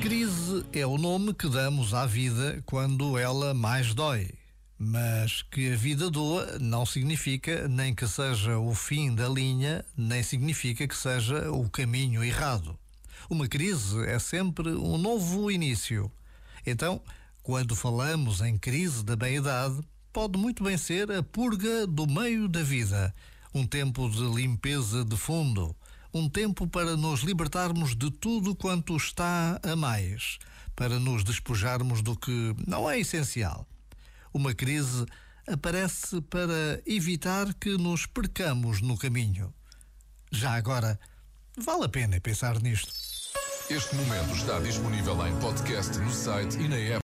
Crise é o nome que damos à vida quando ela mais dói. Mas que a vida doa não significa nem que seja o fim da linha, nem significa que seja o caminho errado. Uma crise é sempre um novo início. Então, quando falamos em crise da meia-idade, pode muito bem ser a purga do meio da vida, um tempo de limpeza de fundo um tempo para nos libertarmos de tudo quanto está a mais, para nos despojarmos do que não é essencial. Uma crise aparece para evitar que nos percamos no caminho. Já agora, vale a pena pensar nisto. Este momento está disponível em podcast no site e na app.